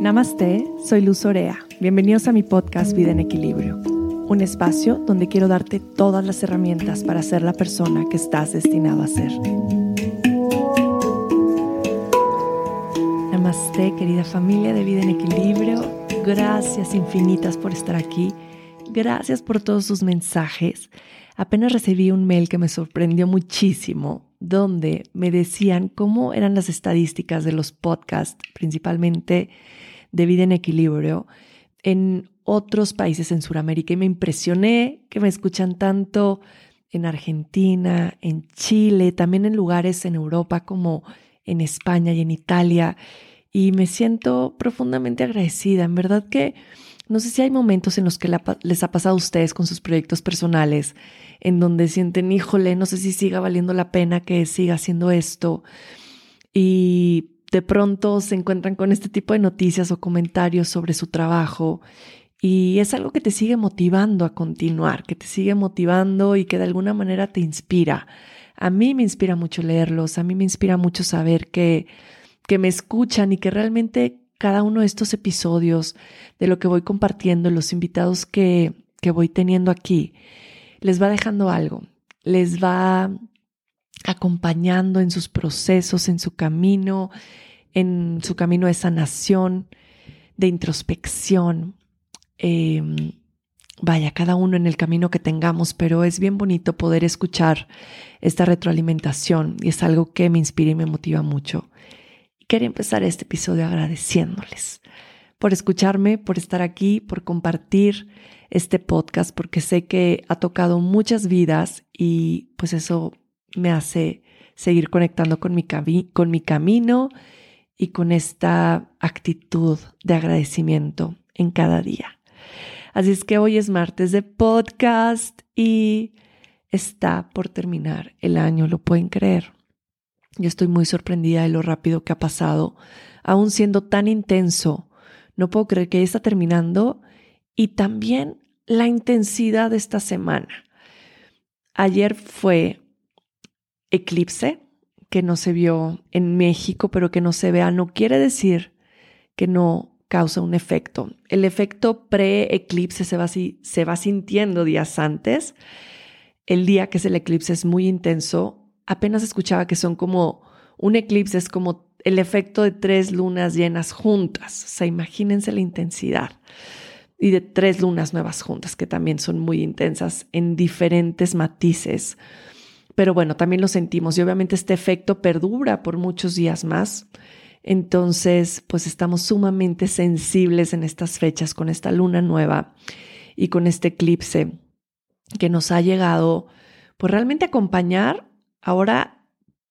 Namaste, soy Luz Orea. Bienvenidos a mi podcast Vida en Equilibrio, un espacio donde quiero darte todas las herramientas para ser la persona que estás destinado a ser. Namaste, querida familia de Vida en Equilibrio. Gracias infinitas por estar aquí. Gracias por todos sus mensajes. Apenas recibí un mail que me sorprendió muchísimo, donde me decían cómo eran las estadísticas de los podcasts, principalmente de vida en equilibrio en otros países en Sudamérica y me impresioné que me escuchan tanto en Argentina, en Chile, también en lugares en Europa como en España y en Italia y me siento profundamente agradecida. En verdad que no sé si hay momentos en los que les ha pasado a ustedes con sus proyectos personales, en donde sienten, híjole, no sé si siga valiendo la pena que siga haciendo esto. Y de pronto se encuentran con este tipo de noticias o comentarios sobre su trabajo y es algo que te sigue motivando a continuar, que te sigue motivando y que de alguna manera te inspira. A mí me inspira mucho leerlos, a mí me inspira mucho saber que, que me escuchan y que realmente cada uno de estos episodios, de lo que voy compartiendo, los invitados que, que voy teniendo aquí, les va dejando algo, les va acompañando en sus procesos, en su camino, en su camino de sanación, de introspección. Em, vaya, cada uno en el camino que tengamos, pero es bien bonito poder escuchar esta retroalimentación y es algo que me inspira y me motiva mucho. Quería empezar este episodio agradeciéndoles por escucharme, por estar aquí, por compartir este podcast, porque sé que ha tocado muchas vidas y pues eso me hace seguir conectando con mi, con mi camino y con esta actitud de agradecimiento en cada día. Así es que hoy es martes de podcast y está por terminar el año, lo pueden creer. Yo estoy muy sorprendida de lo rápido que ha pasado, aún siendo tan intenso. No puedo creer que ya está terminando y también la intensidad de esta semana. Ayer fue eclipse, que no se vio en México, pero que no se vea, no quiere decir que no causa un efecto. El efecto pre-eclipse se va, se va sintiendo días antes. El día que es el eclipse es muy intenso. Apenas escuchaba que son como un eclipse, es como el efecto de tres lunas llenas juntas. O sea, imagínense la intensidad. Y de tres lunas nuevas juntas, que también son muy intensas en diferentes matices. Pero bueno, también lo sentimos y obviamente este efecto perdura por muchos días más. Entonces, pues estamos sumamente sensibles en estas fechas con esta luna nueva y con este eclipse que nos ha llegado, pues realmente acompañar ahora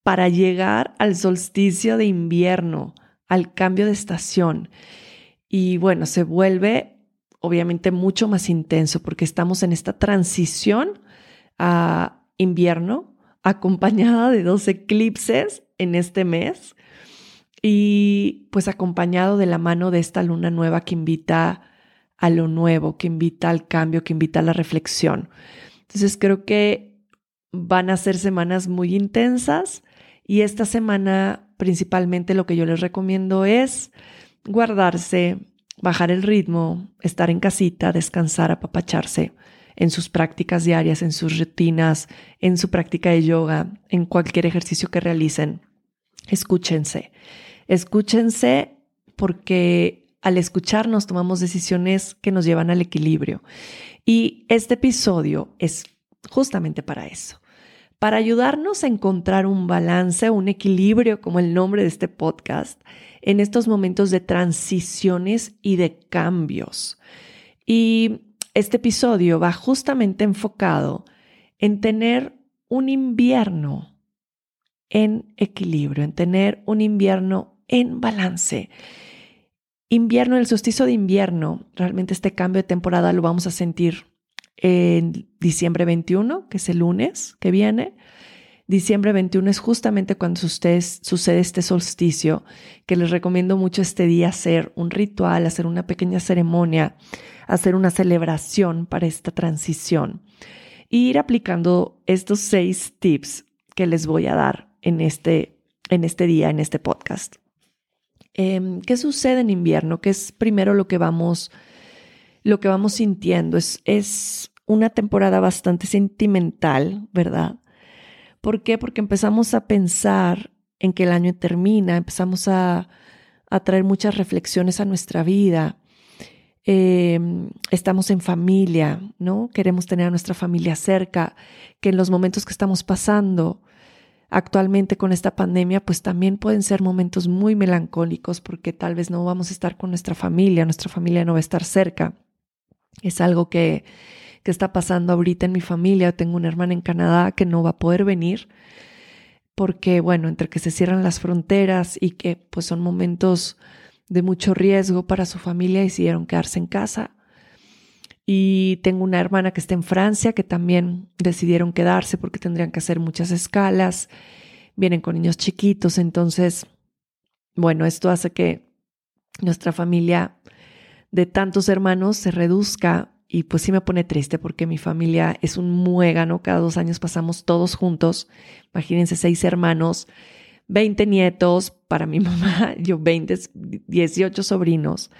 para llegar al solsticio de invierno, al cambio de estación. Y bueno, se vuelve obviamente mucho más intenso porque estamos en esta transición a invierno, acompañada de dos eclipses en este mes y pues acompañado de la mano de esta luna nueva que invita a lo nuevo, que invita al cambio, que invita a la reflexión. Entonces creo que van a ser semanas muy intensas y esta semana principalmente lo que yo les recomiendo es guardarse, bajar el ritmo, estar en casita, descansar, apapacharse en sus prácticas diarias, en sus rutinas, en su práctica de yoga, en cualquier ejercicio que realicen. Escúchense. Escúchense porque al escucharnos tomamos decisiones que nos llevan al equilibrio. Y este episodio es justamente para eso, para ayudarnos a encontrar un balance, un equilibrio, como el nombre de este podcast, en estos momentos de transiciones y de cambios. Y este episodio va justamente enfocado en tener un invierno en equilibrio, en tener un invierno en balance. Invierno, el solsticio de invierno, realmente este cambio de temporada lo vamos a sentir en diciembre 21, que es el lunes que viene. Diciembre 21 es justamente cuando sucede este solsticio, que les recomiendo mucho este día hacer un ritual, hacer una pequeña ceremonia hacer una celebración para esta transición y ir aplicando estos seis tips que les voy a dar en este, en este día, en este podcast. Em, ¿Qué sucede en invierno? ¿Qué es primero lo que vamos, lo que vamos sintiendo? Es, es una temporada bastante sentimental, ¿verdad? ¿Por qué? Porque empezamos a pensar en que el año termina, empezamos a, a traer muchas reflexiones a nuestra vida. Em, estamos en familia, ¿no? Queremos tener a nuestra familia cerca, que en los momentos que estamos pasando actualmente con esta pandemia, pues también pueden ser momentos muy melancólicos porque tal vez no vamos a estar con nuestra familia, nuestra familia no va a estar cerca. Es algo que, que está pasando ahorita en mi familia. Tengo una hermana en Canadá que no va a poder venir porque, bueno, entre que se cierran las fronteras y que pues son momentos de mucho riesgo para su familia, decidieron quedarse en casa. Y tengo una hermana que está en Francia que también decidieron quedarse porque tendrían que hacer muchas escalas. Vienen con niños chiquitos, entonces, bueno, esto hace que nuestra familia de tantos hermanos se reduzca y pues sí me pone triste porque mi familia es un muégano, cada dos años pasamos todos juntos, imagínense seis hermanos, 20 nietos para mi mamá, yo 20, 18 sobrinos,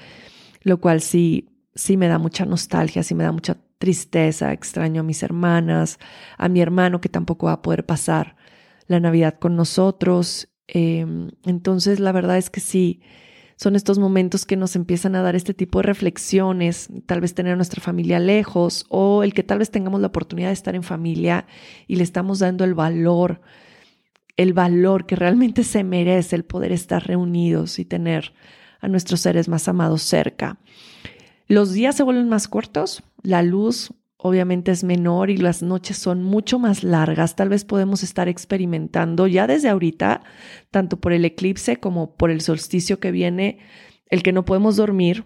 lo cual sí, sí me da mucha nostalgia, sí me da mucha tristeza, extraño a mis hermanas, a mi hermano que tampoco va a poder pasar la Navidad con nosotros. Em, entonces, la verdad es que sí, son estos momentos que nos empiezan a dar este tipo de reflexiones, tal vez tener a nuestra familia lejos o el que tal vez tengamos la oportunidad de estar en familia y le estamos dando el valor, el valor que realmente se merece el poder estar reunidos y tener a nuestros seres más amados cerca. Los días se vuelven más cortos, la luz obviamente es menor y las noches son mucho más largas. Tal vez podemos estar experimentando ya desde ahorita, tanto por el eclipse como por el solsticio que viene, el que no podemos dormir,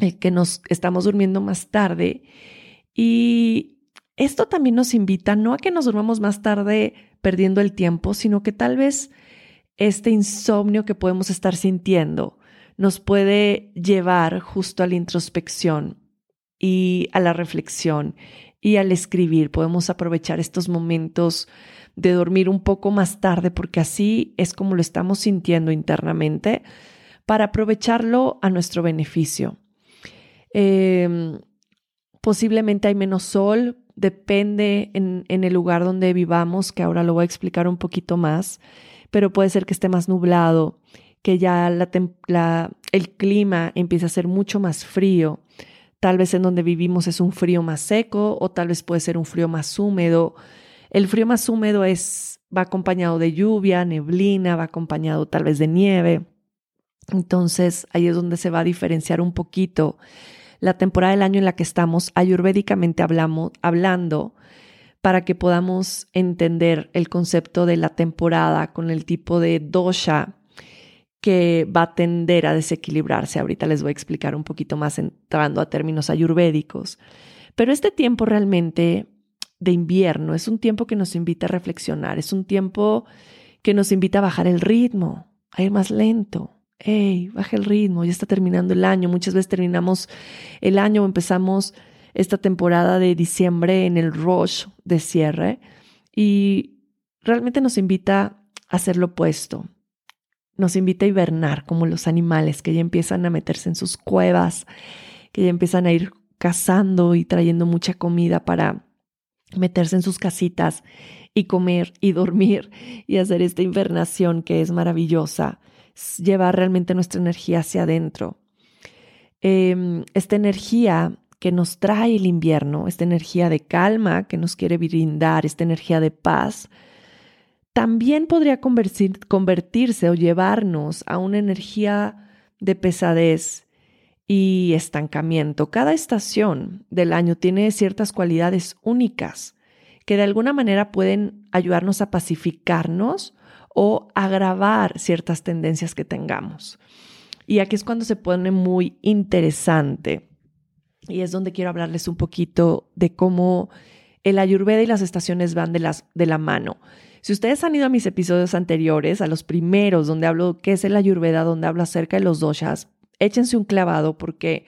el que nos estamos durmiendo más tarde. Y esto también nos invita no a que nos durmamos más tarde perdiendo el tiempo, sino que tal vez este insomnio que podemos estar sintiendo nos puede llevar justo a la introspección y a la reflexión y al escribir. Podemos aprovechar estos momentos de dormir un poco más tarde porque así es como lo estamos sintiendo internamente para aprovecharlo a nuestro beneficio. Em, posiblemente hay menos sol, depende en, el lugar donde vivamos, que ahora lo voy a explicar un poquito más, pero puede ser que esté más nublado, que ya la, el clima empiece a ser mucho más frío Tal vez en donde vivimos es un frío más seco o tal vez puede ser un frío más húmedo. El frío más húmedo es va acompañado de lluvia, neblina, va acompañado tal vez de nieve. Entonces ahí es donde se va a diferenciar un poquito la temporada del año en la que estamos ayurvédicamente hablamos, hablando para que podamos entender el concepto de la temporada con el tipo de dosha que va a tender a desequilibrarse. Ahorita les voy a explicar un poquito más entrando a términos ayurvédicos. Pero este tiempo realmente de invierno es un tiempo que nos invita a reflexionar, es un tiempo que nos invita a bajar el ritmo, a ir más lento. Hey, baja el ritmo, ya está terminando el año. Muchas veces terminamos el año o empezamos esta temporada de diciembre en el rush de cierre y realmente nos invita a hacer lo opuesto, nos invita a hibernar como los animales que ya empiezan a meterse en sus cuevas, que ya empiezan a ir cazando y trayendo mucha comida para meterse en sus casitas y comer y dormir y hacer esta invernación que es maravillosa, llevar realmente nuestra energía hacia adentro. Em, esta energía que nos trae el invierno, esta energía de calma que nos quiere brindar, esta energía de paz, también podría convertirse o llevarnos a una energía de pesadez y estancamiento. Cada estación del año tiene ciertas cualidades únicas que de alguna manera pueden ayudarnos a pacificarnos o agravar ciertas tendencias que tengamos. Y aquí es cuando se pone muy interesante. Y es donde quiero hablarles un poquito de cómo el ayurveda y las estaciones van de, la mano. Si ustedes han ido a mis episodios anteriores, a los primeros donde hablo qué es el ayurveda, donde hablo acerca de los doshas, échense un clavado porque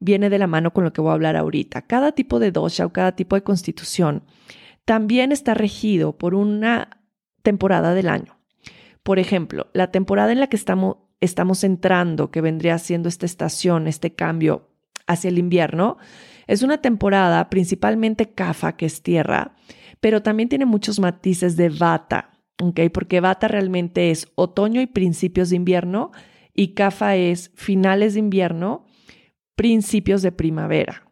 viene de la mano con lo que voy a hablar ahorita. Cada tipo de dosha o cada tipo de constitución también está regido por una temporada del año. Por ejemplo, la temporada en la que estamos, estamos entrando, que vendría siendo esta estación, este cambio hacia el invierno, es una temporada principalmente kafa, que es tierra, pero también tiene muchos matices de vata, ¿ok? Porque vata realmente es otoño y principios de invierno y kafa es finales de invierno, principios de primavera.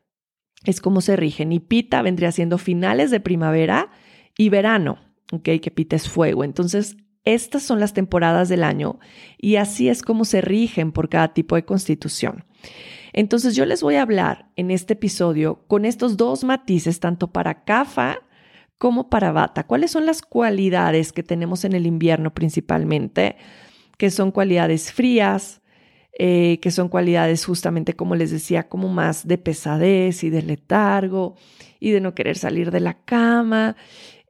Es como se rigen. Y pita vendría siendo finales de primavera y verano, ¿ok? Que pita es fuego. Entonces, estas son las temporadas del año y así es como se rigen por cada tipo de constitución. Entonces yo les voy a hablar en este episodio con estos dos matices, tanto para Kafa como para Bata. ¿Cuáles son las cualidades que tenemos en el invierno principalmente? Que son cualidades frías, eh, que son cualidades justamente, como les decía, como más de pesadez y de letargo y de no querer salir de la cama.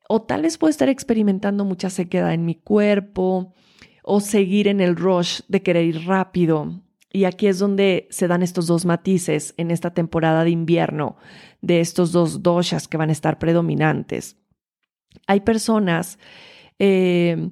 O tal vez puedo estar experimentando mucha sequedad en mi cuerpo o seguir en el rush de querer ir rápido y aquí es donde se dan estos dos matices en esta temporada de invierno de estos dos doshas que van a estar predominantes. Hay personas eh,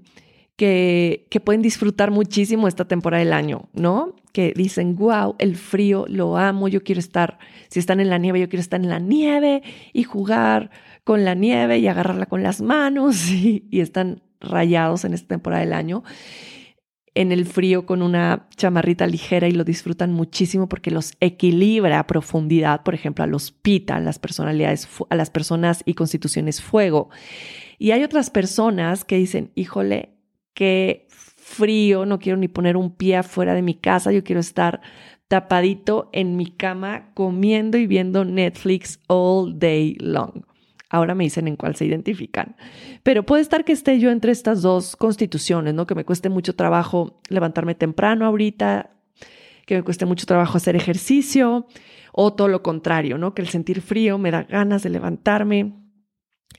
que, que, pueden disfrutar muchísimo esta temporada del año, ¿no? Que dicen, wow, el frío lo amo, yo quiero estar, si están en la nieve, yo quiero estar en la nieve y jugar con la nieve y agarrarla con las manos y, y están rayados en esta temporada del año en el frío con una chamarrita ligera y lo disfrutan muchísimo porque los equilibra a profundidad, por ejemplo, a los pita, a las personalidades, a las personas y constituciones fuego. Y hay otras personas que dicen, híjole, qué frío, no quiero ni poner un pie afuera de mi casa, yo quiero estar tapadito en mi cama comiendo y viendo Netflix all day long. Ahora me dicen en cuál se identifican. Pero puede estar que esté yo entre estas dos constituciones, ¿no? Que me cueste mucho trabajo levantarme temprano ahorita, que me cueste mucho trabajo hacer ejercicio, o todo lo contrario, ¿no? Que el sentir frío me da ganas de levantarme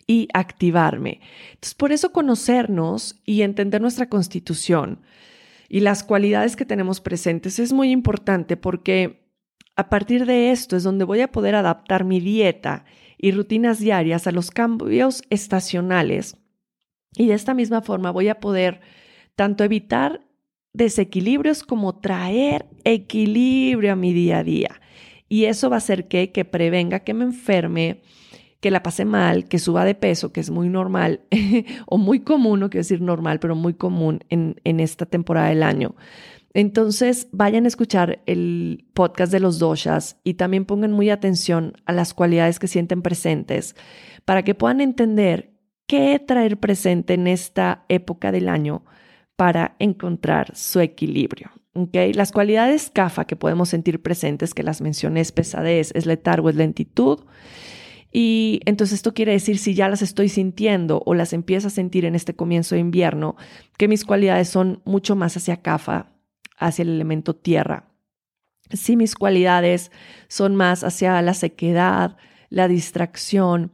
y activarme. Entonces, por eso conocernos y entender nuestra constitución y las cualidades que tenemos presentes es muy importante porque a partir de esto es donde voy a poder adaptar mi dieta y rutinas diarias a los cambios estacionales. Y de esta misma forma voy a poder tanto evitar desequilibrios como traer equilibrio a mi día a día. Y eso va a hacer que, que prevenga que me enferme, que la pase mal, que suba de peso, que es muy normal o muy común, no quiero decir normal, pero muy común en, en esta temporada del año. Entonces, vayan a escuchar el podcast de los doshas y también pongan muy atención a las cualidades que sienten presentes para que puedan entender qué traer presente en esta época del año para encontrar su equilibrio. Las cualidades CAFA que podemos sentir presentes, que las mencioné, es pesadez, es letargo, es lentitud. Y entonces esto quiere decir, si ya las estoy sintiendo o las empiezo a sentir en este comienzo de invierno, que mis cualidades son mucho más hacia CAFA, hacia el elemento tierra. Si mis cualidades son más hacia la sequedad, la distracción,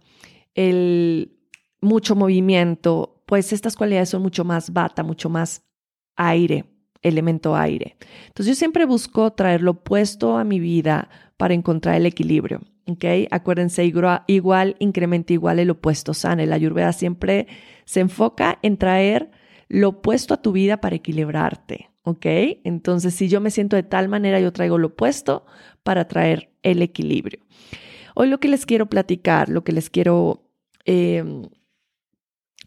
el mucho movimiento, pues estas cualidades son mucho más bata, mucho más aire, elemento aire. Entonces yo siempre busco traer lo opuesto a mi vida para encontrar el equilibrio. ¿ok? Acuérdense, igual, incrementa igual el opuesto sana. La ayurveda siempre se enfoca en traer lo opuesto a tu vida para equilibrarte. ¿Ok? Entonces, si yo me siento de tal manera, yo traigo lo opuesto para traer el equilibrio. Hoy lo que les quiero platicar, lo que les quiero, em,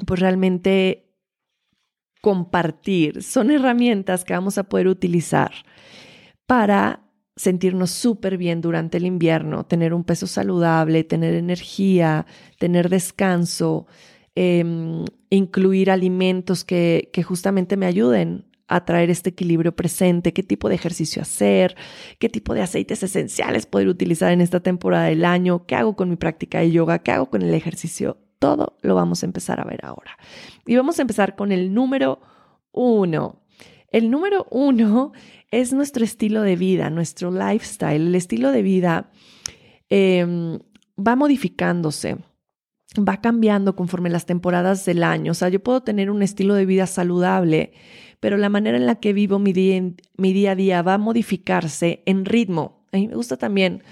pues realmente compartir, son herramientas que vamos a poder utilizar para sentirnos súper bien durante el invierno, tener un peso saludable, tener energía, tener descanso, em, incluir alimentos que, que justamente me ayuden a traer este equilibrio presente, qué tipo de ejercicio hacer, qué tipo de aceites esenciales poder utilizar en esta temporada del año, qué hago con mi práctica de yoga, qué hago con el ejercicio. Todo lo vamos a empezar a ver ahora. Y vamos a empezar con el número uno. El número uno es nuestro estilo de vida, nuestro lifestyle. El estilo de vida em, va modificándose va cambiando conforme las temporadas del año. O sea, yo puedo tener un estilo de vida saludable, pero la manera en la que vivo mi día, a día va a modificarse en ritmo. A mí me gusta también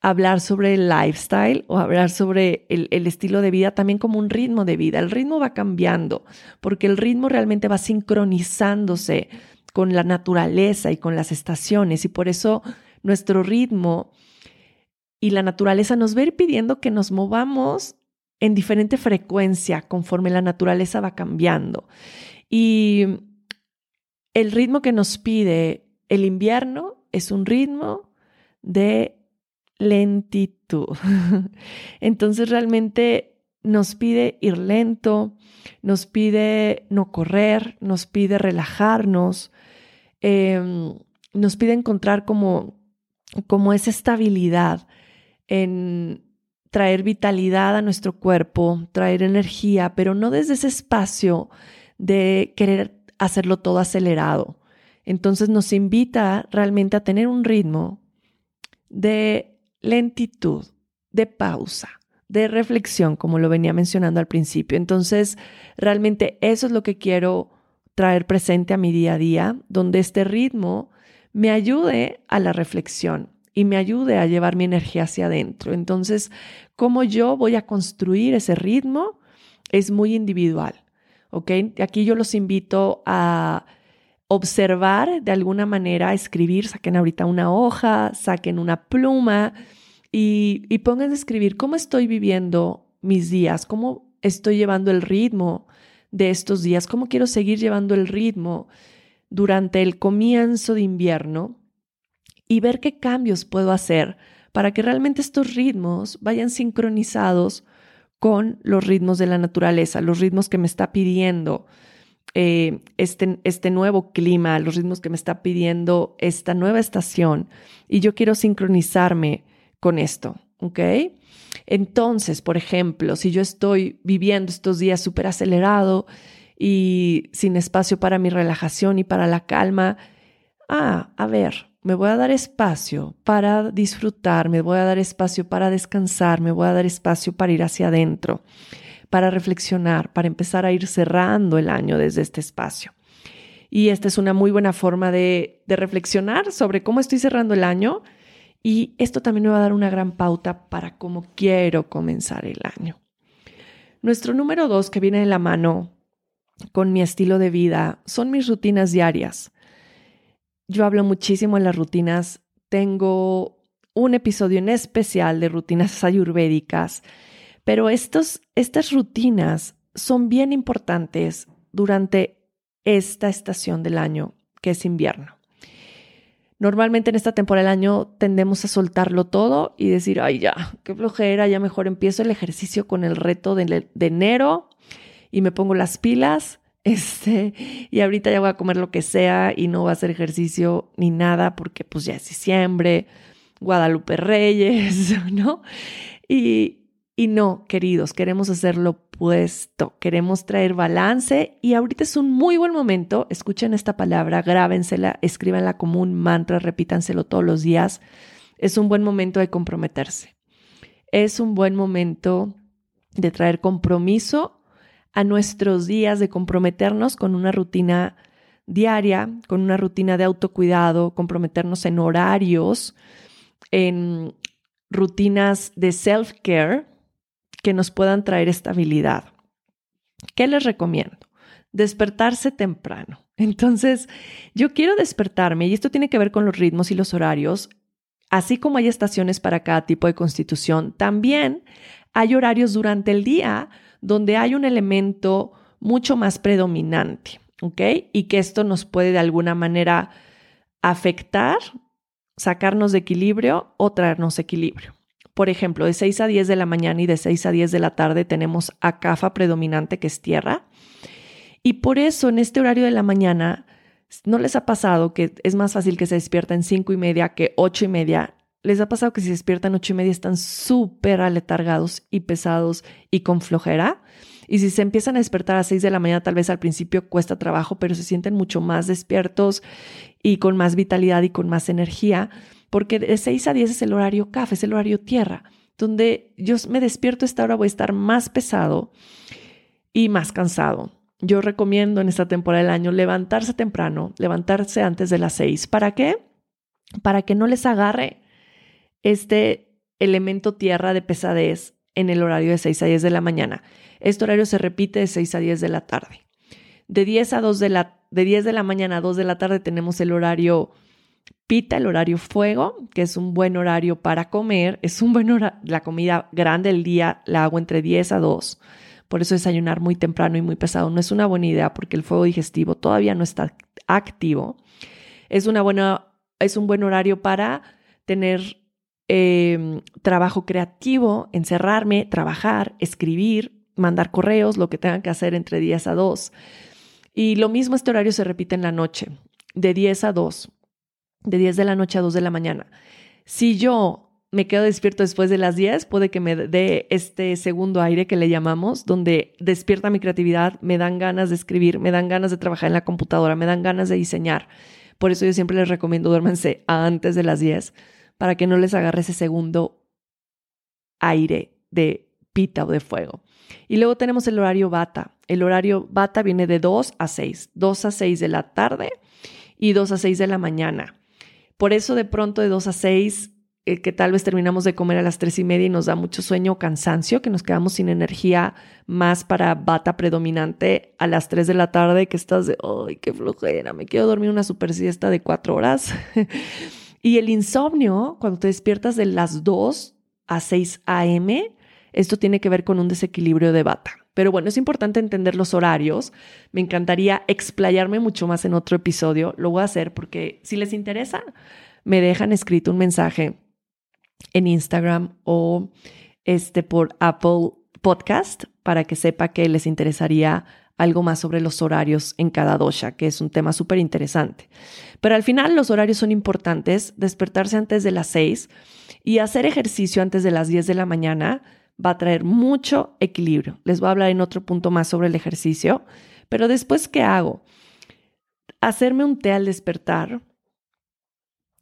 hablar sobre el lifestyle o hablar sobre el, el, estilo de vida también como un ritmo de vida. El ritmo va cambiando porque el ritmo realmente va sincronizándose con la naturaleza y con las estaciones y por eso nuestro ritmo y la naturaleza nos va a ir pidiendo que nos movamos en diferente frecuencia conforme la naturaleza va cambiando. Y el ritmo que nos pide el invierno es un ritmo de lentitud. Entonces realmente nos pide ir lento, nos pide no correr, nos pide relajarnos, em, nos pide encontrar como, como esa estabilidad en traer vitalidad a nuestro cuerpo, traer energía, pero no desde ese espacio de querer hacerlo todo acelerado. Entonces nos invita realmente a tener un ritmo de lentitud, de pausa, de reflexión, como lo venía mencionando al principio. Entonces, realmente eso es lo que quiero traer presente a mi día a día, donde este ritmo me ayude a la reflexión y me ayude a llevar mi energía hacia adentro. Entonces, cómo yo voy a construir ese ritmo es muy individual. ¿Ok? Aquí yo los invito a observar de alguna manera, escribir, saquen ahorita una hoja, saquen una pluma y, y pongan a escribir cómo estoy viviendo mis días, cómo estoy llevando el ritmo de estos días, cómo quiero seguir llevando el ritmo durante el comienzo de invierno y ver qué cambios puedo hacer para que realmente estos ritmos vayan sincronizados con los ritmos de la naturaleza, los ritmos que me está pidiendo eh, este, este nuevo clima, los ritmos que me está pidiendo esta nueva estación. Y yo quiero sincronizarme con esto, ¿ok? Entonces, por ejemplo, si yo estoy viviendo estos días súper acelerado y sin espacio para mi relajación y para la calma, ah, a ver, me voy a dar espacio para disfrutar, me voy a dar espacio para descansar, me voy a dar espacio para ir hacia adentro, para reflexionar, para empezar a ir cerrando el año desde este espacio. Y esta es una muy buena forma de, reflexionar sobre cómo estoy cerrando el año y esto también me va a dar una gran pauta para cómo quiero comenzar el año. Nuestro número dos que viene de la mano con mi estilo de vida son mis rutinas diarias. Yo hablo muchísimo en las rutinas. Tengo un episodio en especial de rutinas ayurvédicas, pero estos, estas rutinas son bien importantes durante esta estación del año, que es invierno. Normalmente en esta temporada del año tendemos a soltarlo todo y decir, ay ya, qué flojera, ya mejor empiezo el ejercicio con el reto de, de enero y me pongo las pilas este, y ahorita ya voy a comer lo que sea y no voy a hacer ejercicio ni nada porque pues ya es diciembre, Guadalupe Reyes, ¿no? Y, y no, queridos, queremos hacer lo opuesto, queremos traer balance y ahorita es un muy buen momento, escuchen esta palabra, grábensela, escríbanla como un mantra, repítanselo todos los días, es un buen momento de comprometerse, es un buen momento de traer compromiso a nuestros días de comprometernos con una rutina diaria, con una rutina de autocuidado, comprometernos en horarios, en rutinas de self-care que nos puedan traer estabilidad. ¿Qué les recomiendo? Despertarse temprano. Entonces, yo quiero despertarme, y esto tiene que ver con los ritmos y los horarios, así como hay estaciones para cada tipo de constitución, también hay horarios durante el día donde hay un elemento mucho más predominante, ¿ok? Y que esto nos puede de alguna manera afectar, sacarnos de equilibrio o traernos equilibrio. Por ejemplo, de 6 a 10 de la mañana y de 6 a 10 de la tarde tenemos a CAFA predominante, que es tierra. Y por eso en este horario de la mañana, ¿no les ha pasado que es más fácil que se despierten 5 y media que 8 y media? ¿Les ha pasado que si se despiertan ocho y media están súper aletargados y pesados y con flojera? Y si se empiezan a despertar a seis de la mañana, tal vez al principio cuesta trabajo, pero se sienten mucho más despiertos y con más vitalidad y con más energía, porque de seis a diez es el horario café, es el horario tierra, donde yo me despierto esta hora voy a estar más pesado y más cansado. Yo recomiendo en esta temporada del año levantarse temprano, levantarse antes de las seis. ¿Para qué? Para que no les agarre este elemento tierra de pesadez en el horario de 6 a 10 de la mañana. Este horario se repite de 6 a 10 de la tarde. De 10 a 2 de la, De 10 de la mañana a 2 de la tarde tenemos el horario pita, el horario fuego, que es un buen horario para comer. Es un buen horario, la comida grande del día la hago entre 10 a 2. Por eso desayunar muy temprano y muy pesado no es una buena idea porque el fuego digestivo todavía no está activo. Es, una buena, es un buen horario para tener em, trabajo creativo, encerrarme, trabajar, escribir, mandar correos, lo que tengan que hacer entre 10 a 2. Y lo mismo este horario se repite en la noche, de 10 a 2, de 10 de la noche a 2 de la mañana. Si yo me quedo despierto después de las 10, puede que me dé este segundo aire que le llamamos, donde despierta mi creatividad, me dan ganas de escribir, me dan ganas de trabajar en la computadora, me dan ganas de diseñar. Por eso yo siempre les recomiendo duérmense antes de las 10 para que no les agarre ese segundo aire de pita o de fuego. Y luego tenemos el horario bata. El horario bata viene de 2 a 6, 2 a 6 de la tarde y 2 a 6 de la mañana. Por eso de pronto de 2 a 6 eh, que tal vez terminamos de comer a las tres y media y nos da mucho sueño o cansancio, que nos quedamos sin energía más para bata predominante a las 3 de la tarde, que estás de, ¡ay, qué flojera! Me quiero dormir una super siesta de cuatro horas. y el insomnio, cuando te despiertas de las 2 a 6 a.m., esto tiene que ver con un desequilibrio de bata. Pero bueno, es importante entender los horarios. Me encantaría explayarme mucho más en otro episodio. Lo voy a hacer porque si les interesa, me dejan escrito un mensaje en Instagram o este por Apple Podcast para que sepa que les interesaría algo más sobre los horarios en cada dosha, que es un tema súper interesante. Pero al final los horarios son importantes, despertarse antes de las 6 y hacer ejercicio antes de las 10 de la mañana va a traer mucho equilibrio. Les voy a hablar en otro punto más sobre el ejercicio, pero después, ¿qué hago? Hacerme un té al despertar,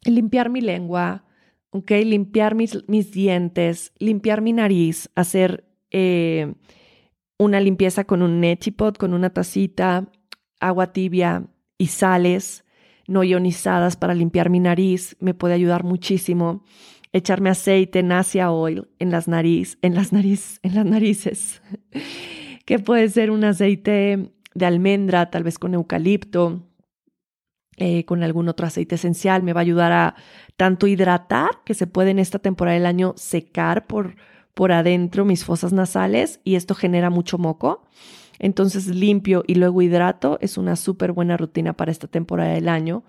limpiar mi lengua. Limpiar mis, mis dientes, limpiar mi nariz, hacer eh, una limpieza con un neti-pot, con una tacita, agua tibia y sales no ionizadas para limpiar mi nariz, me puede ayudar muchísimo. Echarme aceite, nasia oil en las nariz, en las nariz, en las narices, que puede ser un aceite de almendra, tal vez con eucalipto, eh, con algún otro aceite esencial, me va a ayudar a tanto hidratar, que se puede en esta temporada del año secar por, por adentro mis fosas nasales y esto genera mucho moco. Entonces limpio y luego hidrato es una súper buena rutina para esta temporada del año.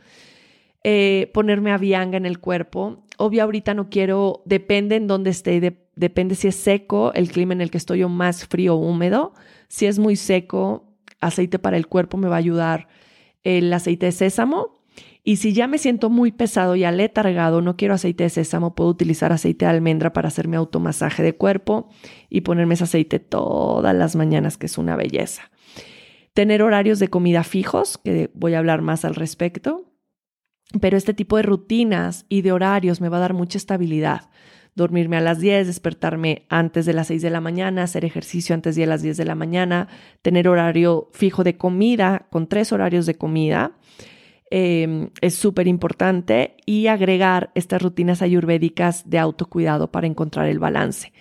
Eh, ponerme avianga en el cuerpo. Obvio, ahorita no quiero, depende en dónde esté, depende si es seco el clima en el que estoy o más frío o húmedo. Si es muy seco, aceite para el cuerpo me va a ayudar el aceite de sésamo y si ya me siento muy pesado y aletargado, no quiero aceite de sésamo, puedo utilizar aceite de almendra para hacer mi automasaje de cuerpo y ponerme ese aceite todas las mañanas, que es una belleza. Tener horarios de comida fijos, que voy a hablar más al respecto. Pero este tipo de rutinas y de horarios me va a dar mucha estabilidad. Dormirme a las 10, despertarme antes de las 6 de la mañana, hacer ejercicio antes de las 10 de la mañana, tener horario fijo de comida con tres horarios de comida Em, es súper importante y agregar estas rutinas ayurvédicas de autocuidado para encontrar el balance.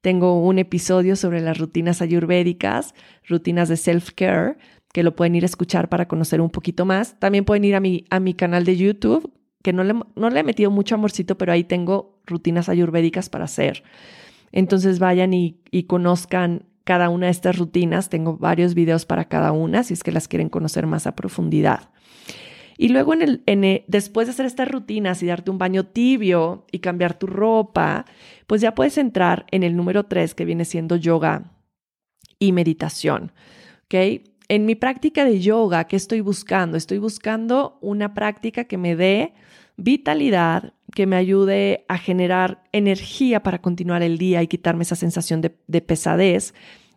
Tengo un episodio sobre las rutinas ayurvédicas, rutinas de self-care, que lo pueden ir a escuchar para conocer un poquito más. También pueden ir a mi, a mi canal de YouTube, que no le, no le he metido mucho amorcito, pero ahí tengo rutinas ayurvédicas para hacer. Entonces vayan y, y conozcan cada una de estas rutinas. Tengo varios videos para cada una, si es que las quieren conocer más a profundidad. Y luego en el, después de hacer estas rutinas y darte un baño tibio y cambiar tu ropa, pues ya puedes entrar en el número tres que viene siendo yoga y meditación. ¿Ok? En mi práctica de yoga, ¿qué estoy buscando? Estoy buscando una práctica que me dé vitalidad, que me ayude a generar energía para continuar el día y quitarme esa sensación de, de pesadez.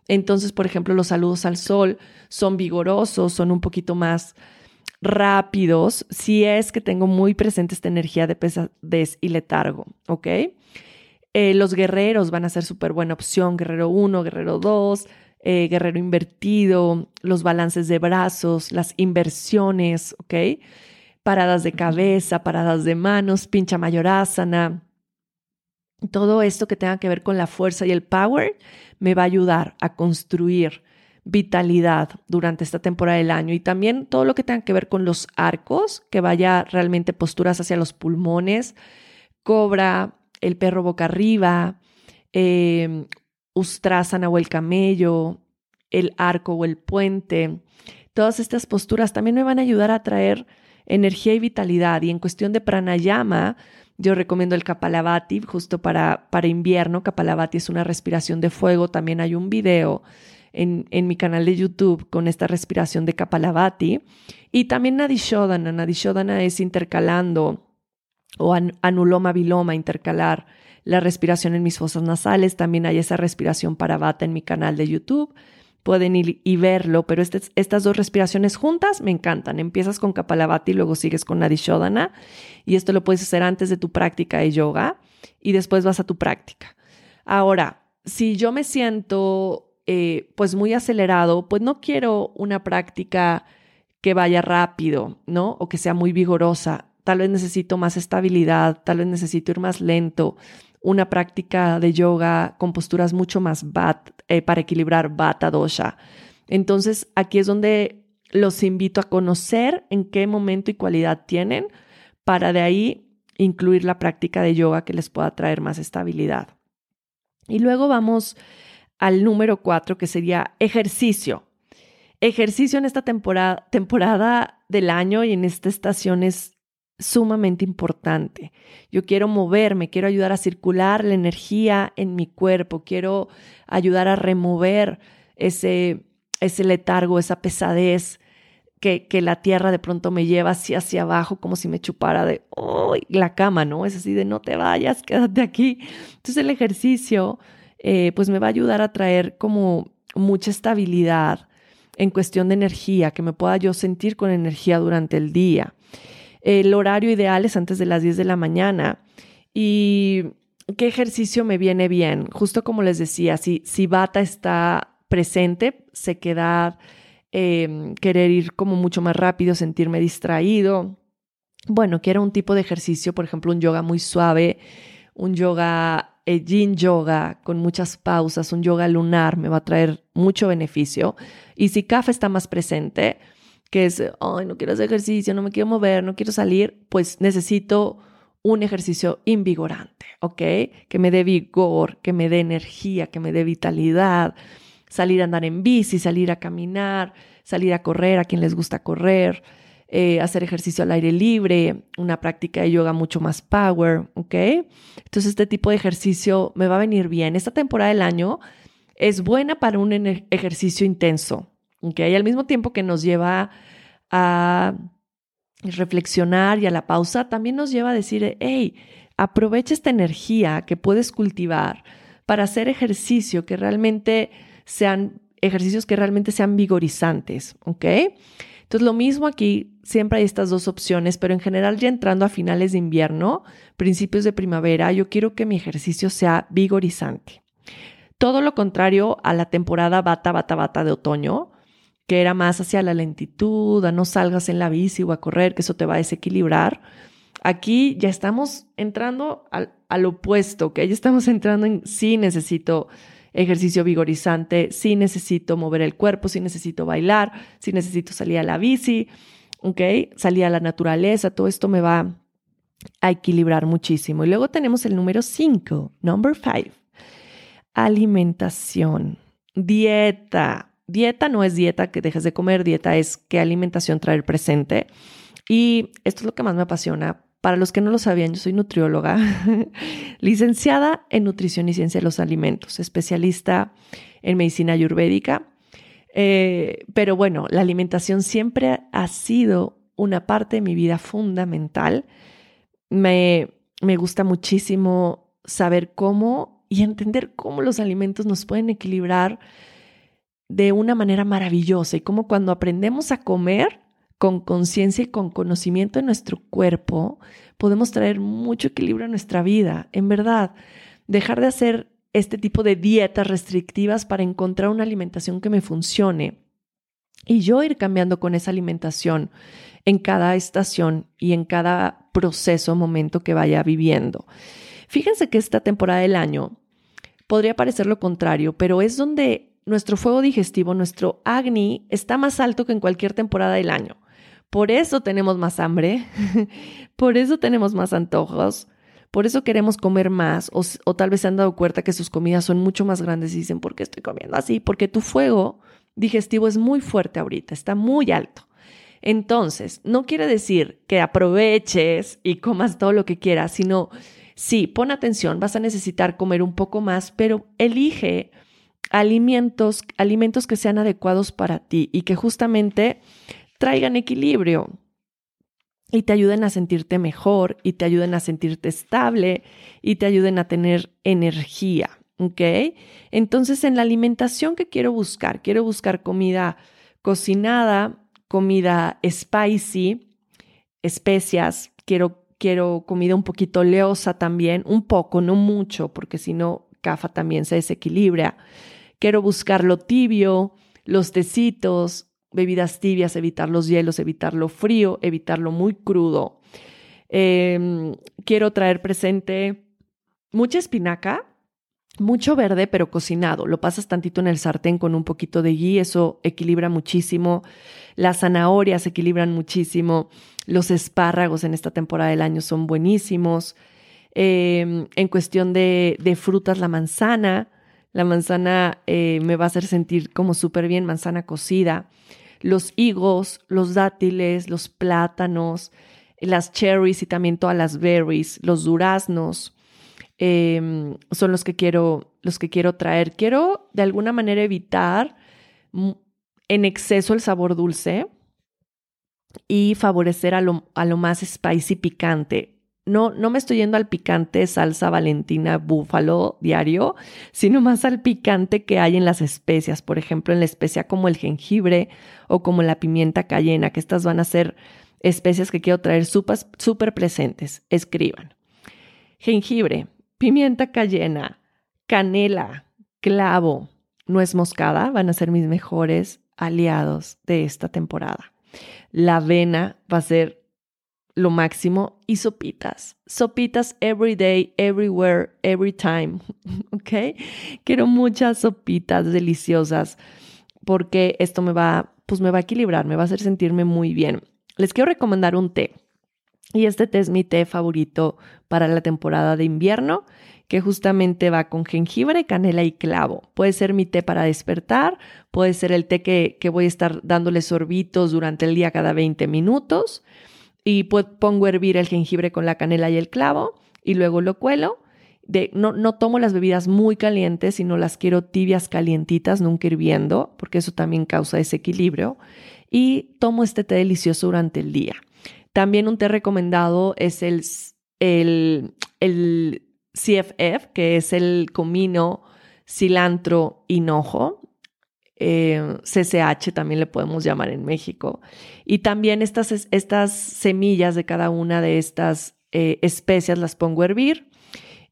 Entonces, por ejemplo, los saludos al sol son vigorosos, son un poquito más rápidos si es que tengo muy presente esta energía de pesadez y letargo, ¿ok? Eh, los guerreros van a ser súper buena opción, guerrero 1, guerrero 2, eh, guerrero invertido, los balances de brazos, las inversiones, ¿ok? Paradas de cabeza, paradas de manos, pincha mayorasana. Todo esto que tenga que ver con la fuerza y el power me va a ayudar a construir vitalidad durante esta temporada del año y también todo lo que tenga que ver con los arcos, que vaya realmente posturas hacia los pulmones, cobra, el perro boca arriba, eh, o el camello, el arco o el puente. Todas estas posturas también me van a ayudar a traer energía y vitalidad. Y en cuestión de pranayama, yo recomiendo el Kapalabhati justo para, para invierno. Kapalabhati es una respiración de fuego. También hay un video en, en, mi canal de YouTube con esta respiración de Kapalabhati. Y también Nadishodana. Nadishodana es intercalando o anuloma viloma, intercalar la respiración en mis fosas nasales. También hay esa respiración para Vata en mi canal de YouTube. Pueden ir y verlo, pero este, estas dos respiraciones juntas me encantan. Empiezas con Kapalabhati y luego sigues con Nadishodana. Y esto lo puedes hacer antes de tu práctica de yoga y después vas a tu práctica. Ahora, si yo me siento eh, pues muy acelerado, pues no quiero una práctica que vaya rápido, ¿no? O que sea muy vigorosa. Tal vez necesito más estabilidad, tal vez necesito ir más lento, una práctica de yoga con posturas mucho más bat, eh, para equilibrar bata dosha. Entonces, aquí es donde los invito a conocer en qué momento y cualidad tienen para de ahí incluir la práctica de yoga que les pueda traer más estabilidad. Y luego vamos al número cuatro, que sería ejercicio. Ejercicio en esta temporada, temporada del año y en esta estación es sumamente importante. Yo quiero moverme, quiero ayudar a circular la energía en mi cuerpo, quiero ayudar a remover ese, ese letargo, esa pesadez que, la tierra de pronto me lleva así hacia abajo, como si me chupara de la cama, ¿no? Es así de no te vayas, quédate aquí. Entonces el ejercicio, eh, pues me va a ayudar a traer como mucha estabilidad en cuestión de energía, que me pueda yo sentir con energía durante el día. El horario ideal es antes de las 10 de la mañana. ¿Y qué ejercicio me viene bien? Justo como les decía, si, si bata está presente, se queda em, querer ir como mucho más rápido, sentirme distraído. Bueno, quiero un tipo de ejercicio, por ejemplo, un yoga muy suave, un yoga, eh, yin yoga con muchas pausas, un yoga lunar, me va a traer mucho beneficio. Y si CAF está más presente, que es, ay, no quiero hacer ejercicio, no me quiero mover, no quiero salir, pues necesito un ejercicio invigorante, ¿ok? Que me dé vigor, que me dé energía, que me dé vitalidad, salir a andar en bici, salir a caminar, salir a correr, a quien les gusta correr, eh, hacer ejercicio al aire libre, una práctica de yoga mucho más power, ¿ok? Entonces este tipo de ejercicio me va a venir bien. Esta temporada del año es buena para un ejercicio intenso, y al mismo tiempo que nos lleva a reflexionar y a la pausa, también nos lleva a decir, hey, aprovecha esta energía que puedes cultivar para hacer ejercicio que realmente sean ejercicios que realmente sean vigorizantes, ¿ok? Entonces lo mismo aquí, siempre hay estas dos opciones, pero en general ya entrando a finales de invierno, principios de primavera, yo quiero que mi ejercicio sea vigorizante. Todo lo contrario a la temporada bata, bata, bata de otoño, que era más hacia la lentitud, a no salgas en la bici o a correr, que eso te va a desequilibrar. Aquí ya estamos entrando al, opuesto, que ya estamos entrando en sí necesito ejercicio vigorizante, sí necesito mover el cuerpo, sí necesito bailar, sí necesito salir a la bici, ¿ok? Salir a la naturaleza, todo esto me va a equilibrar muchísimo. Y luego tenemos el número 5, number 5, alimentación, dieta. Dieta no es dieta que dejes de comer, dieta es qué alimentación traer presente. Y esto es lo que más me apasiona. Para los que no lo sabían, yo soy nutrióloga, licenciada en nutrición y ciencia de los alimentos, especialista en medicina ayurvédica. Eh, pero bueno, la alimentación siempre ha sido una parte de mi vida fundamental. Me, me gusta muchísimo saber cómo y entender cómo los alimentos nos pueden equilibrar de una manera maravillosa y como cuando aprendemos a comer con conciencia y con conocimiento de nuestro cuerpo, podemos traer mucho equilibrio a nuestra vida. En verdad, dejar de hacer este tipo de dietas restrictivas para encontrar una alimentación que me funcione y yo ir cambiando con esa alimentación en cada estación y en cada proceso, momento que vaya viviendo. Fíjense que esta temporada del año podría parecer lo contrario, pero es donde nuestro fuego digestivo, nuestro Agni, está más alto que en cualquier temporada del año. Por eso tenemos más hambre, por eso tenemos más antojos, por eso queremos comer más o, tal vez se han dado cuenta que sus comidas son mucho más grandes y dicen, ¿por qué estoy comiendo así? Porque tu fuego digestivo es muy fuerte ahorita, está muy alto. Entonces, no quiere decir que aproveches y comas todo lo que quieras, sino sí, pon atención, vas a necesitar comer un poco más, pero elige alimentos, alimentos que sean adecuados para ti y que justamente traigan equilibrio y te ayuden a sentirte mejor y te ayuden a sentirte estable y te ayuden a tener energía. ¿Ok? Entonces, en la alimentación que quiero buscar, quiero buscar comida cocinada, comida spicy, especias, quiero, quiero comida un poquito oleosa también, un poco, no mucho, porque si no, CAFA también se desequilibra. Quiero buscar lo tibio, los tecitos, bebidas tibias, evitar los hielos, evitar lo frío, evitarlo muy crudo. Em, quiero traer presente mucha espinaca, mucho verde, pero cocinado. Lo pasas tantito en el sartén con un poquito de ghee, eso equilibra muchísimo. Las zanahorias equilibran muchísimo. Los espárragos en esta temporada del año son buenísimos. Em, en cuestión de, frutas, la manzana. La manzana eh, me va a hacer sentir como súper bien, manzana cocida. Los higos, los dátiles, los plátanos, las cherries y también todas las berries, los duraznos Em, son los que quiero, los que quiero traer. Quiero de alguna manera evitar en exceso el sabor dulce y favorecer a lo, a lo más spicy picante. No, no me estoy yendo al picante salsa valentina búfalo diario, sino más al picante que hay en las especias. Por ejemplo, en la especia como el jengibre o como la pimienta cayena, que estas van a ser especias que quiero traer súper presentes. Escriban. Jengibre, pimienta cayena, canela, clavo, nuez moscada van a ser mis mejores aliados de esta temporada. La avena va a ser lo máximo y sopitas. Sopitas every day, everywhere, every time. ¿Ok? Quiero muchas sopitas deliciosas porque esto me va, pues me va a equilibrar, me va a hacer sentirme muy bien. Les quiero recomendar un té. Y este té es mi té favorito para la temporada de invierno, que justamente va con jengibre, canela y clavo. Puede ser mi té para despertar, puede ser el té que, voy a estar dándole sorbitos durante el día cada 20 minutos. Y pongo a hervir el jengibre con la canela y el clavo y luego lo cuelo. De, no, no tomo las bebidas muy calientes, sino las quiero tibias, calientitas, nunca hirviendo, porque eso también causa desequilibrio. Y tomo este té delicioso durante el día. También un té recomendado es el, el, el CFF, que es el comino, cilantro, hinojo. Eh, CCH también le podemos llamar en México. Y también estas, estas semillas de cada una de estas eh, especias las pongo a hervir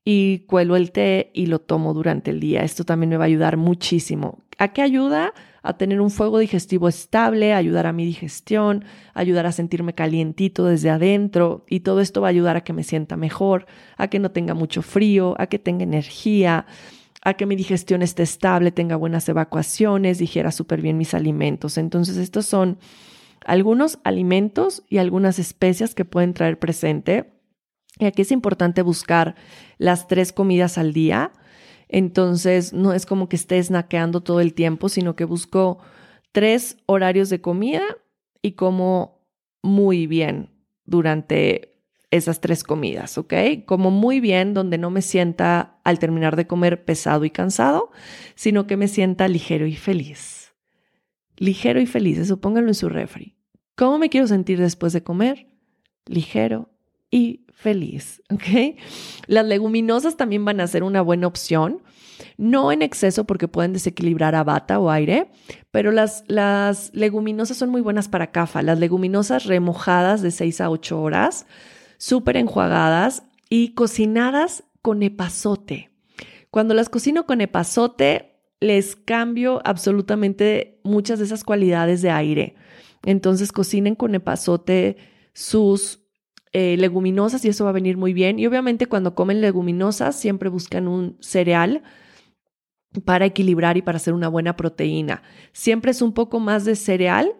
y cuelo el té y lo tomo durante el día. Esto también me va a ayudar muchísimo. ¿A qué ayuda? a tener un fuego digestivo estable, ayudar a mi digestión, ayudar a sentirme calientito desde adentro y todo esto va a ayudar a que me sienta mejor, a que no tenga mucho frío, a que tenga energía, a que mi digestión esté estable, tenga buenas evacuaciones, digiera súper bien mis alimentos. Entonces estos son algunos alimentos y algunas especias que pueden traer presente. Y aquí es importante buscar las tres comidas al día entonces, no es como que esté snackeando todo el tiempo, sino que busco tres horarios de comida y como muy bien durante esas tres comidas, ¿ok? Como muy bien donde no me sienta al terminar de comer pesado y cansado, sino que me sienta ligero y feliz. Ligero y feliz, eso pónganlo en su refri. ¿Cómo me quiero sentir después de comer? Ligero y feliz, ¿ok? Las leguminosas también van a ser una buena opción, no en exceso porque pueden desequilibrar a bata o aire, pero las, las leguminosas son muy buenas para CAFA, las leguminosas remojadas de 6 a 8 horas, súper enjuagadas y cocinadas con epazote. Cuando las cocino con epazote, les cambio absolutamente muchas de esas cualidades de aire. Entonces cocinen con epazote sus eh, leguminosas y eso va a venir muy bien. Y obviamente cuando comen leguminosas siempre buscan un cereal para equilibrar y para hacer una buena proteína. Siempre es un poco más de cereal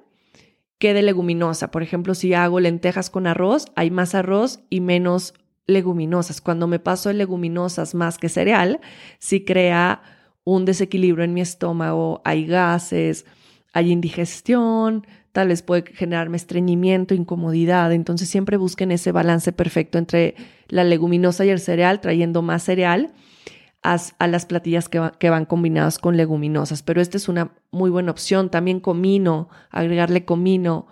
que de leguminosa. Por ejemplo, si hago lentejas con arroz, hay más arroz y menos leguminosas. Cuando me paso de leguminosas más que cereal, sí crea un desequilibrio en mi estómago, hay gases, hay indigestión, tal vez puede generarme estreñimiento, incomodidad. Entonces siempre busquen ese balance perfecto entre la leguminosa y el cereal, trayendo más cereal a, las platillas que, van combinadas con leguminosas. Pero esta es una muy buena opción. También comino, agregarle comino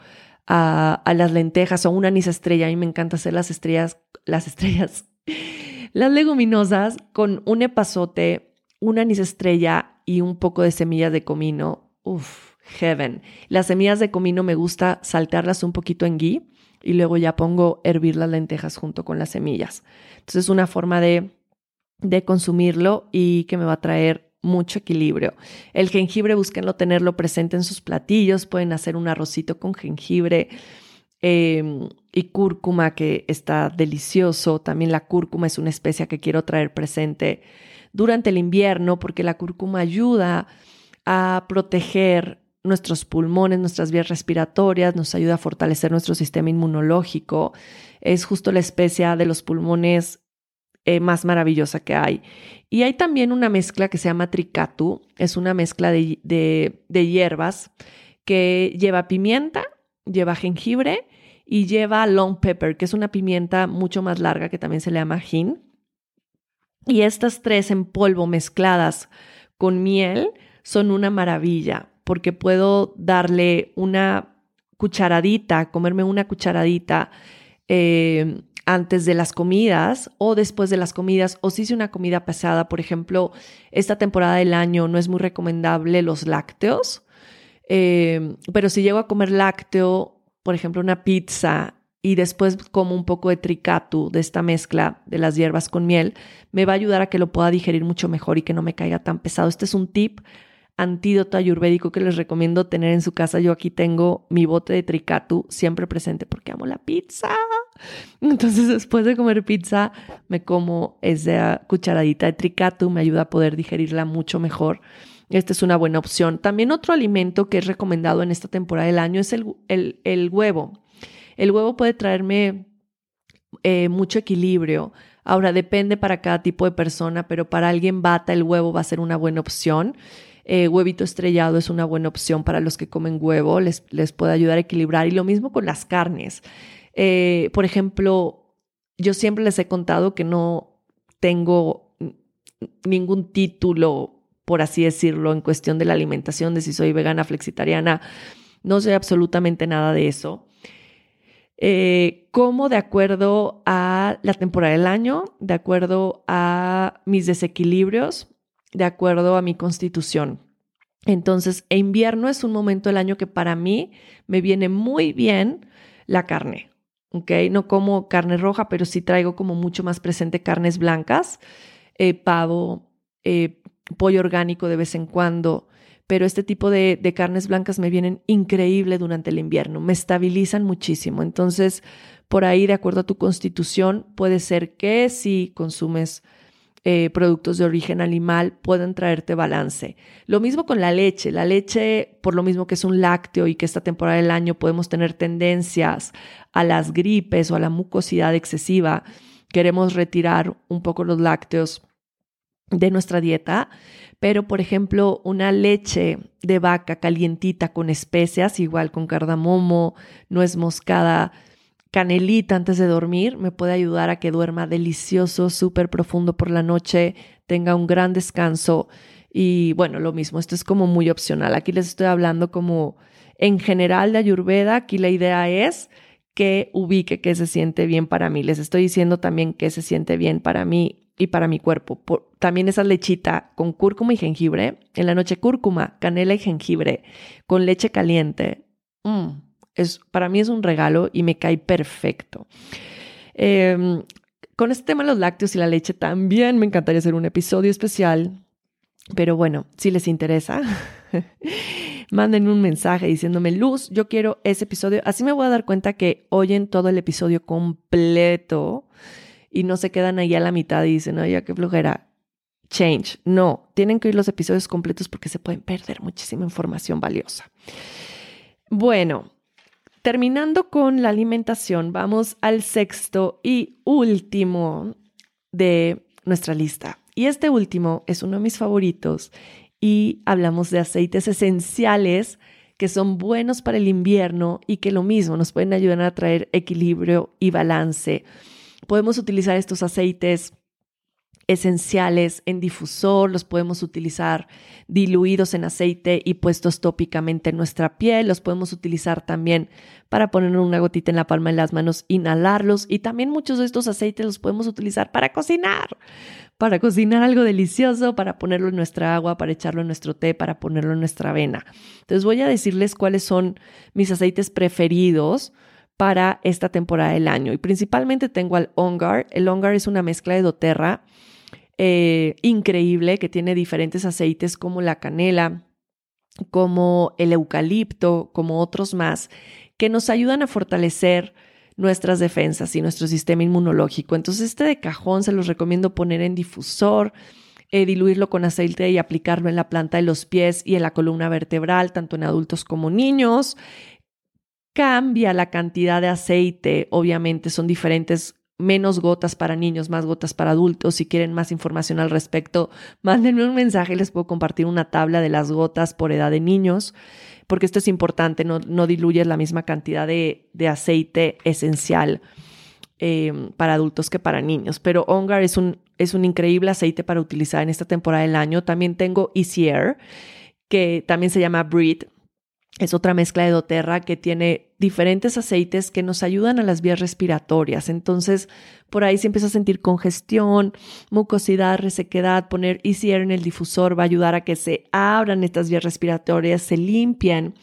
a, las lentejas o una anís estrella. A mí me encanta hacer las estrellas, las estrellas, las leguminosas con un epazote, una anís estrella y un poco de semillas de comino. Uf, heaven. Las semillas de comino me gusta saltearlas un poquito en ghee y luego ya pongo hervir las lentejas junto con las semillas. Entonces es una forma de de consumirlo y que me va a traer mucho equilibrio. El jengibre, búsquenlo tenerlo presente en sus platillos. Pueden hacer un arrocito con jengibre em, y cúrcuma, que está delicioso. También la cúrcuma es una especia que quiero traer presente durante el invierno, porque la cúrcuma ayuda a proteger nuestros pulmones, nuestras vías respiratorias, nos ayuda a fortalecer nuestro sistema inmunológico. Es justo la especia de los pulmones eh, más maravillosa que hay. Y hay también una mezcla que se llama tricatu, es una mezcla de, de, hierbas que lleva pimienta, lleva jengibre y lleva long pepper, que es una pimienta mucho más larga que también se le llama hin. Y estas tres en polvo mezcladas con miel son una maravilla porque puedo darle una cucharadita, comerme una cucharadita eh, antes de las comidas o después de las comidas o si hice una comida pesada, por ejemplo, esta temporada del año no es muy recomendable los lácteos, eh, pero si llego a comer lácteo, por ejemplo, una pizza y después como un poco de tricatu de esta mezcla de las hierbas con miel, me va a ayudar a que lo pueda digerir mucho mejor y que no me caiga tan pesado. Este es un tip antídoto ayurvédico que les recomiendo tener en su casa. Yo aquí tengo mi bote de tricatu siempre presente porque amo la pizza. Entonces después de comer pizza me como esa cucharadita de tricatu, me ayuda a poder digerirla mucho mejor. Esta es una buena opción. También otro alimento que es recomendado en esta temporada del año es el, el, huevo. El huevo puede traerme eh, mucho equilibrio. Ahora depende para cada tipo de persona, pero para alguien bata el huevo va a ser una buena opción. Eh, huevito estrellado es una buena opción para los que comen huevo, les, les puede ayudar a equilibrar. Y lo mismo con las carnes. Eh, por ejemplo, yo siempre les he contado que no tengo ningún título, por así decirlo, en cuestión de la alimentación, de si soy vegana, flexitariana. No sé absolutamente nada de eso. Eh, como de acuerdo a la temporada del año, de acuerdo a mis desequilibrios, de acuerdo a mi constitución. Entonces, invierno es un momento del año que para mí me viene muy bien la carne, ¿ok? No como carne roja, pero sí traigo como mucho más presente carnes blancas, eh, pavo, eh, pollo orgánico de vez en cuando, pero este tipo de, de, carnes blancas me vienen increíble durante el invierno, me estabilizan muchísimo. Entonces, por ahí, de acuerdo a tu constitución, puede ser que si consumes eh, productos de origen animal pueden traerte balance. Lo mismo con la leche. La leche, por lo mismo que es un lácteo y que esta temporada del año podemos tener tendencias a las gripes o a la mucosidad excesiva, queremos retirar un poco los lácteos de nuestra dieta, pero por ejemplo una leche de vaca calientita con especias, igual con cardamomo, nuez moscada, canelita antes de dormir me puede ayudar a que duerma delicioso, súper profundo por la noche, tenga un gran descanso y bueno, lo mismo, esto es como muy opcional. Aquí les estoy hablando como en general de Ayurveda, aquí la idea es que ubique qué se siente bien para mí. Les estoy diciendo también qué se siente bien para mí y para mi cuerpo. también esa lechita con cúrcuma y jengibre, en la noche cúrcuma, canela y jengibre, con leche caliente. Mmm para mí es un regalo y me cae perfecto. Em, con este tema de los lácteos y la leche también me encantaría hacer un episodio especial, pero bueno, si les interesa, manden un mensaje diciéndome, Luz, yo quiero ese episodio. Así me voy a dar cuenta que oyen todo el episodio completo y no se quedan ahí a la mitad y dicen, oye, qué flojera. change. No, tienen que oír los episodios completos porque se pueden perder muchísima información valiosa. Bueno, terminando con la alimentación, vamos al sexto y último de nuestra lista. Y este último es uno de mis favoritos y hablamos de aceites esenciales que son buenos para el invierno y que lo mismo nos pueden ayudar a traer equilibrio y balance. Podemos utilizar estos aceites esenciales en difusor, los podemos utilizar diluidos en aceite y puestos tópicamente en nuestra piel, los podemos utilizar también para poner una gotita en la palma de las manos, inhalarlos y también muchos de estos aceites los podemos utilizar para cocinar, para cocinar algo delicioso, para ponerlo en nuestra agua, para echarlo en nuestro té, para ponerlo en nuestra avena. Entonces voy a decirles cuáles son mis aceites preferidos para esta temporada del año y principalmente tengo al Ongar. El Ongar es una mezcla de doTERRA eh, increíble que tiene diferentes aceites como la canela, como el eucalipto, como otros más, que nos ayudan a fortalecer nuestras defensas y nuestro sistema inmunológico. Entonces, este de cajón se los recomiendo poner en difusor, eh, diluirlo con aceite y aplicarlo en la planta de los pies y en la columna vertebral, tanto en adultos como niños. Cambia la cantidad de aceite, obviamente son diferentes menos gotas para niños, más gotas para adultos. Si quieren más información al respecto, mándenme un mensaje, les puedo compartir una tabla de las gotas por edad de niños, porque esto es importante, no, no diluyes la misma cantidad de, aceite esencial em, para adultos que para niños. Pero Ongar es un, es un increíble aceite para utilizar en esta temporada del año. También tengo Easy Air, que también se llama Breed es otra mezcla de doTERRA que tiene diferentes aceites que nos ayudan a las vías respiratorias. Entonces, por ahí si empieza a sentir congestión, mucosidad, resequedad, poner Easy Air en el difusor va a ayudar a que se abran estas vías respiratorias, se limpian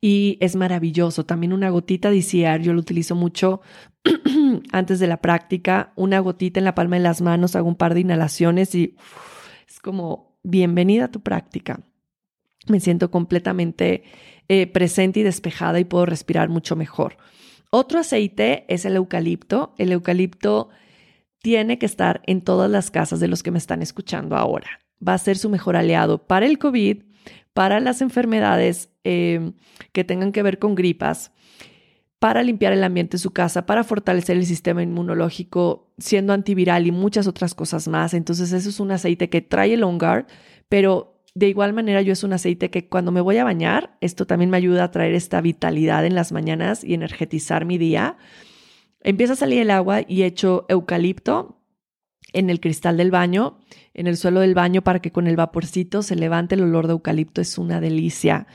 y es maravilloso. También una gotita de Easy Air, yo lo utilizo mucho antes de la práctica, una gotita en la palma de las manos, hago un par de inhalaciones y es como bienvenida a tu práctica. Me siento completamente eh, presente y despejada y puedo respirar mucho mejor. Otro aceite es el eucalipto. El eucalipto tiene que estar en todas las casas de los que me están escuchando ahora. Va a ser su mejor aliado para el COVID, para las enfermedades eh, que tengan que ver con gripas, para limpiar el ambiente de su casa, para fortalecer el sistema inmunológico, siendo antiviral y muchas otras cosas más. Entonces, eso es un aceite que trae el OnGuard, pero de igual manera, yo es un aceite que cuando me voy a bañar, esto también me ayuda a traer esta vitalidad en las mañanas y energetizar mi día. Empieza a salir el agua y echo eucalipto en el cristal del baño, en el suelo del baño para que con el vaporcito se levante el olor de eucalipto. Es una delicia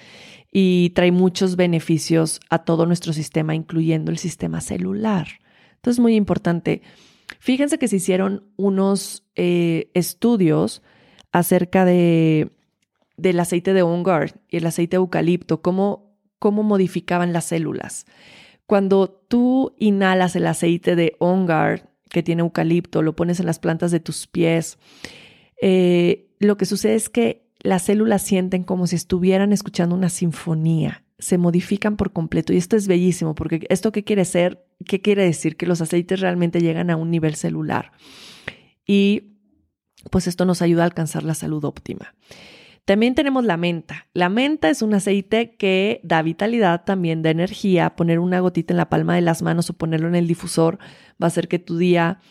y trae muchos beneficios a todo nuestro sistema, incluyendo el sistema celular. Entonces, muy importante. Fíjense que se hicieron unos eh, estudios acerca de del aceite de OnGuard y el aceite de eucalipto, cómo, cómo modificaban las células. Cuando tú inhalas el aceite de OnGuard, que tiene eucalipto, lo pones en las plantas de tus pies, eh, lo que sucede es que las células sienten como si estuvieran escuchando una sinfonía, se modifican por completo y esto es bellísimo porque esto qué quiere ser, qué quiere decir que los aceites realmente llegan a un nivel celular y pues esto nos ayuda a alcanzar la salud óptima. También tenemos la menta. La menta es un aceite que da vitalidad, también da energía. Poner una gotita en la palma de las manos o ponerlo en el difusor va a hacer que tu día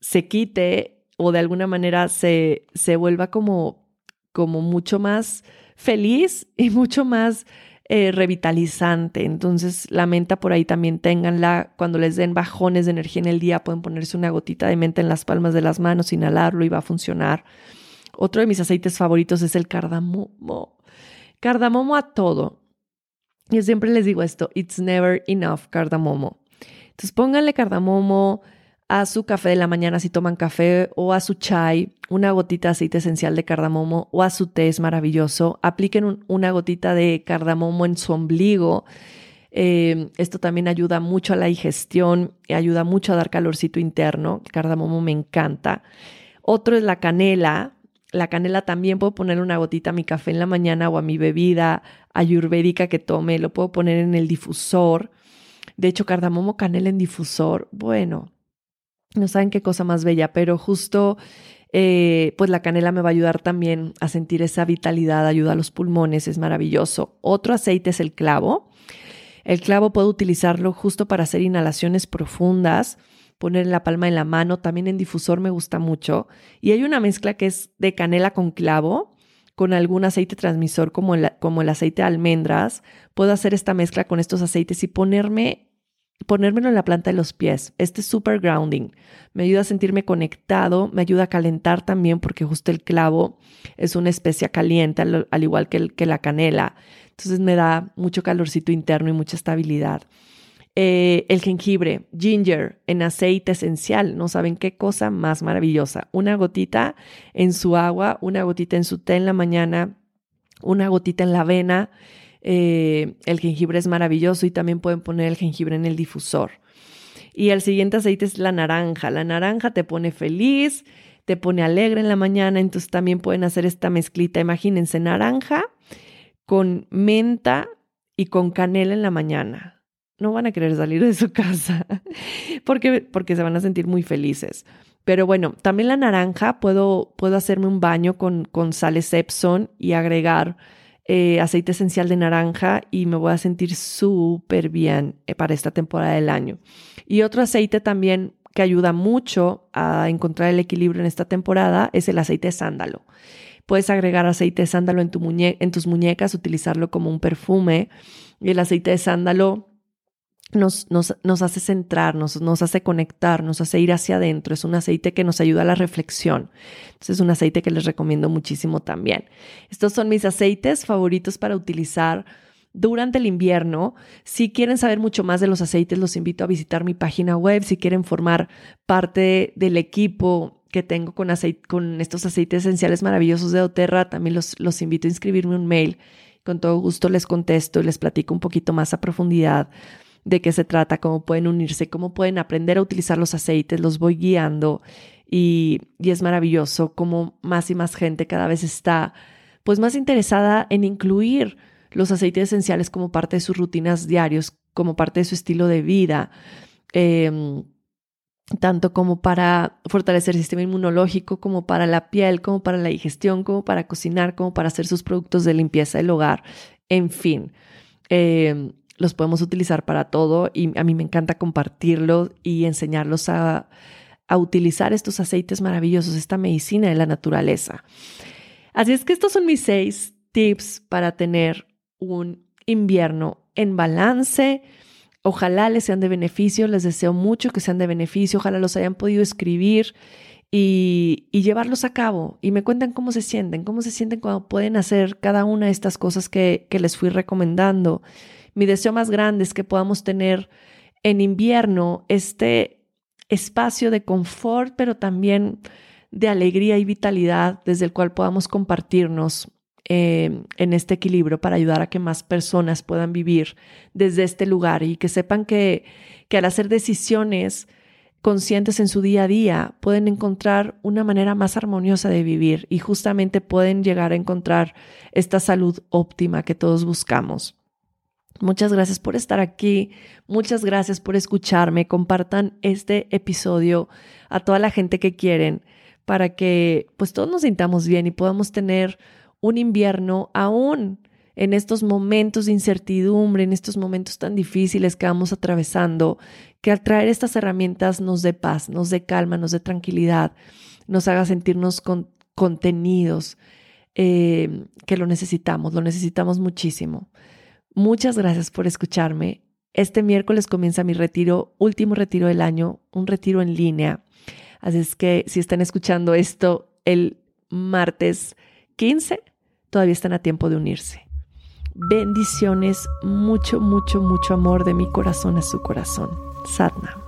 se quite o de alguna manera se, se vuelva como, como mucho más feliz y mucho más eh, revitalizante. Entonces, la menta por ahí también ténganla. Cuando les den bajones de energía en el día, pueden ponerse una gotita de menta en las palmas de las manos, inhalarlo y va a funcionar. Otro de mis aceites favoritos es el cardamomo. Cardamomo a todo. Yo siempre les digo esto, it's never enough cardamomo. Entonces pónganle cardamomo a su café de la mañana si toman café o a su chai, una gotita de aceite esencial de cardamomo o a su té es maravilloso. Apliquen una gotita de cardamomo en su ombligo. Eh, esto también ayuda mucho a la digestión y ayuda mucho a dar calorcito interno. El cardamomo me encanta. Otro es la canela. La canela también puedo poner una gotita a mi café en la mañana o a mi bebida ayurvédica que tome, lo puedo poner en el difusor. De hecho, cardamomo canela en difusor, bueno, no saben qué cosa más bella, pero justo Eh, pues la canela me va a ayudar también a sentir esa vitalidad, ayuda a los pulmones, es maravilloso. Otro aceite es el clavo. El clavo puedo utilizarlo justo para hacer inhalaciones profundas, poner en la palma de la mano, también en difusor me gusta mucho. Y hay una mezcla que es de canela con clavo, con algún aceite transmisor como el, como el aceite de almendras. Puedo hacer esta mezcla con estos aceites y ponerme ponérmelo en la planta de los pies. Este es super grounding. Me ayuda a sentirme conectado, me ayuda a calentar también porque justo el clavo es una especia caliente, al, igual que, que, la canela. Entonces me da mucho calorcito interno y mucha estabilidad. Eh, el jengibre, ginger, en aceite esencial. No saben qué cosa más maravillosa. Una gotita en su agua, una gotita en su té en la mañana, una gotita en la avena eh, el jengibre es maravilloso y también pueden poner el jengibre en el difusor. Y el siguiente aceite es la naranja. La naranja te pone feliz, te pone alegre en la mañana, entonces también pueden hacer esta mezclita. Imagínense naranja con menta y con canela en la mañana. No van a querer salir de su casa porque, porque se van a sentir muy felices. Pero bueno, también la naranja puedo, puedo hacerme un baño con, con sales Epson y agregar eh, aceite esencial de naranja y me voy a sentir súper bien eh, para esta temporada del año. Y otro aceite también que ayuda mucho a encontrar el equilibrio en esta temporada es el aceite de sándalo. Puedes agregar aceite de sándalo en, tu en tus muñecas, utilizarlo como un perfume. Y el aceite de sándalo nos, nos, hace centrarnos, nos hace conectar, nos hace ir hacia adentro. Es un aceite que nos ayuda a la reflexión. Entonces es un aceite que les recomiendo muchísimo también. Estos son mis aceites favoritos para utilizar durante el invierno. Si quieren saber mucho más de los aceites, los invito a visitar mi página web. Si quieren formar parte del equipo que tengo con, con estos aceites esenciales maravillosos de Oterra, también los, los invito a inscribirme un mail. Con todo gusto les contesto y les platico un poquito más a profundidad de qué se trata, cómo pueden unirse, cómo pueden aprender a utilizar los aceites, los voy guiando y, es maravilloso cómo más y más gente cada vez está pues más interesada en incluir los aceites esenciales como parte de sus rutinas diarios, como parte de su estilo de vida. Em, tanto como para fortalecer el sistema inmunológico, como para la piel, como para la digestión, como para cocinar, como para hacer sus productos de limpieza del hogar, en fin. Em, los podemos utilizar para todo y a mí me encanta compartirlos y enseñarlos a, utilizar estos aceites maravillosos, esta medicina de la naturaleza. Así es que estos son mis seis tips para tener un invierno en balance. Ojalá les sean de beneficio, les deseo mucho que sean de beneficio, ojalá los hayan podido escribir y, llevarlos a cabo y me cuentan cómo se sienten, cómo se sienten cuando pueden hacer cada una de estas cosas que, que les fui recomendando. Mi deseo más grande es que podamos tener en invierno este espacio de confort, pero también de alegría y vitalidad desde el cual podamos compartirnos eh, en este equilibrio para ayudar a que más personas puedan vivir desde este lugar y que sepan que, que al hacer decisiones conscientes en su día a día pueden encontrar una manera más armoniosa de vivir y justamente pueden llegar a encontrar esta salud óptima que todos buscamos. Muchas gracias por estar aquí, muchas gracias por escucharme, compartan este episodio a toda la gente que quieren para que pues todos nos sintamos bien y podamos tener un invierno aún en estos momentos de incertidumbre, en estos momentos tan difíciles que vamos atravesando, que al traer estas herramientas nos dé paz, nos dé calma, nos dé tranquilidad, nos haga sentirnos contenidos, eh, que lo necesitamos, lo necesitamos muchísimo. Muchas gracias por escucharme. Este miércoles comienza mi retiro, último retiro del año, un retiro en línea. Así es que si están escuchando esto el martes 15, todavía están a tiempo de unirse. Bendiciones, mucho, mucho, mucho amor de mi corazón a su corazón. Sadna.